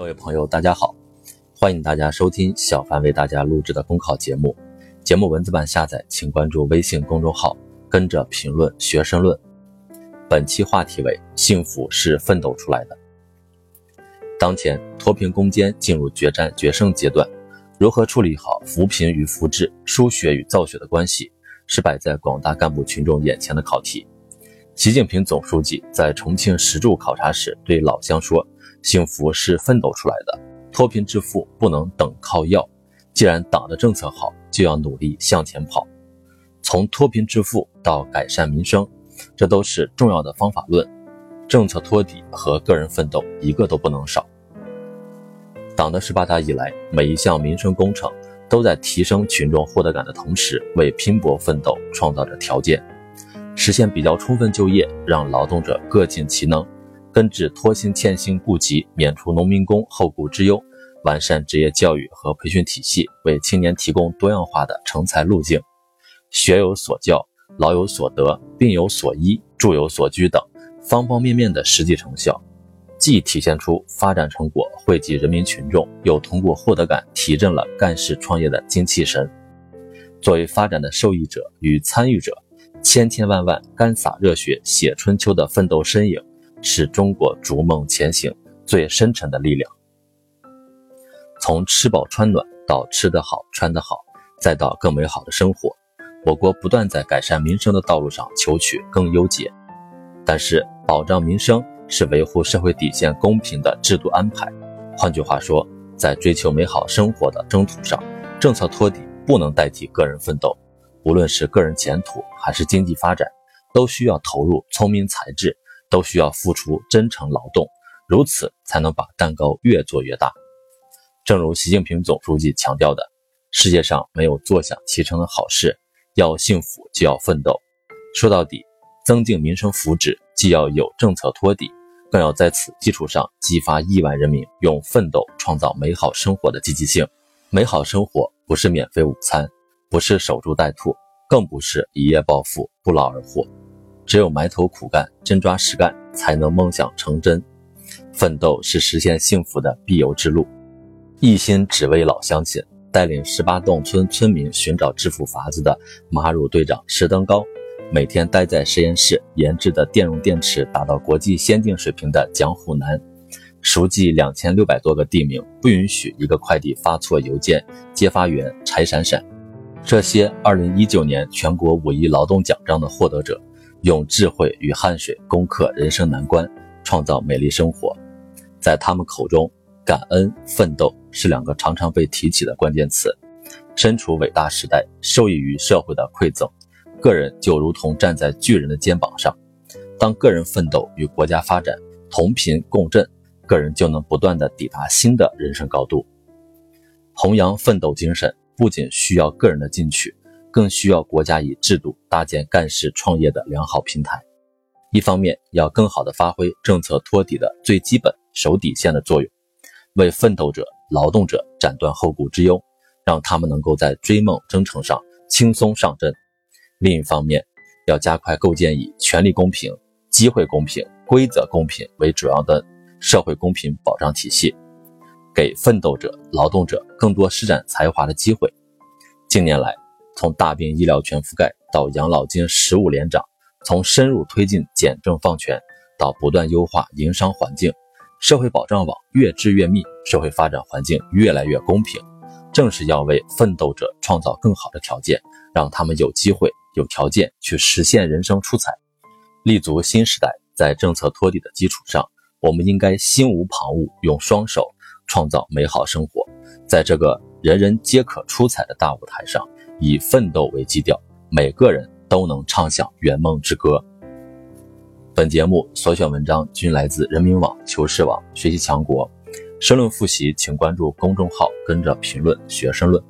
各位朋友，大家好，欢迎大家收听小凡为大家录制的公考节目。节目文字版下载，请关注微信公众号，跟着评论学申论。本期话题为：幸福是奋斗出来的。当前脱贫攻坚进入决战决胜阶段，如何处理好扶贫与扶志、输血与造血的关系，是摆在广大干部群众眼前的考题。习近平总书记在重庆石柱考察时对老乡说。幸福是奋斗出来的，脱贫致富不能等靠要。既然党的政策好，就要努力向前跑。从脱贫致富到改善民生，这都是重要的方法论。政策托底和个人奋斗一个都不能少。党的十八大以来，每一项民生工程都在提升群众获得感的同时，为拼搏奋斗创造着条件，实现比较充分就业，让劳动者各尽其能。根治拖薪欠薪痼疾，免除农民工后顾之忧，完善职业教育和培训体系，为青年提供多样化的成才路径。学有所教，老有所得，病有所医，住有所居等方方面面的实际成效，既体现出发展成果惠及人民群众，又通过获得感提振了干事创业的精气神。作为发展的受益者与参与者，千千万万干洒热血写春秋的奋斗身影。是中国逐梦前行最深沉的力量。从吃饱穿暖到吃得好、穿得好，再到更美好的生活，我国不断在改善民生的道路上求取更优解。但是，保障民生是维护社会底线公平的制度安排。换句话说，在追求美好生活的征途上，政策托底不能代替个人奋斗。无论是个人前途还是经济发展，都需要投入聪明才智。都需要付出真诚劳动，如此才能把蛋糕越做越大。正如习近平总书记强调的：“世界上没有坐享其成的好事，要幸福就要奋斗。”说到底，增进民生福祉既要有政策托底，更要在此基础上激发亿万人民用奋斗创造美好生活的积极性。美好生活不是免费午餐，不是守株待兔，更不是一夜暴富、不劳而获。只有埋头苦干、真抓实干，才能梦想成真。奋斗是实现幸福的必由之路。一心只为老乡亲，带领十八洞村村民寻找致富法子的马乳队长石登高，每天待在实验室研制的电容电池达到国际先进水平的蒋虎南，熟记两千六百多个地名，不允许一个快递发错邮件。揭发员柴闪闪，这些二零一九年全国五一劳动奖章的获得者。用智慧与汗水攻克人生难关，创造美丽生活。在他们口中，感恩、奋斗是两个常常被提起的关键词。身处伟大时代，受益于社会的馈赠，个人就如同站在巨人的肩膀上。当个人奋斗与国家发展同频共振，个人就能不断的抵达新的人生高度。弘扬奋斗精神，不仅需要个人的进取。更需要国家以制度搭建干事创业的良好平台。一方面要更好地发挥政策托底的最基本守底线的作用，为奋斗者、劳动者斩断后顾之忧，让他们能够在追梦征程上轻松上阵；另一方面，要加快构建以权利公平、机会公平、规则公平为主要的社会公平保障体系，给奋斗者、劳动者更多施展才华的机会。近年来，从大病医疗全覆盖到养老金十五连涨，从深入推进简政放权到不断优化营商环境，社会保障网越织越密，社会发展环境越来越公平。正是要为奋斗者创造更好的条件，让他们有机会、有条件去实现人生出彩，立足新时代。在政策托底的基础上，我们应该心无旁骛，用双手创造美好生活。在这个人人皆可出彩的大舞台上。以奋斗为基调，每个人都能唱响圆梦之歌。本节目所选文章均来自人民网、求是网、学习强国。申论复习，请关注公众号，跟着评论学申论。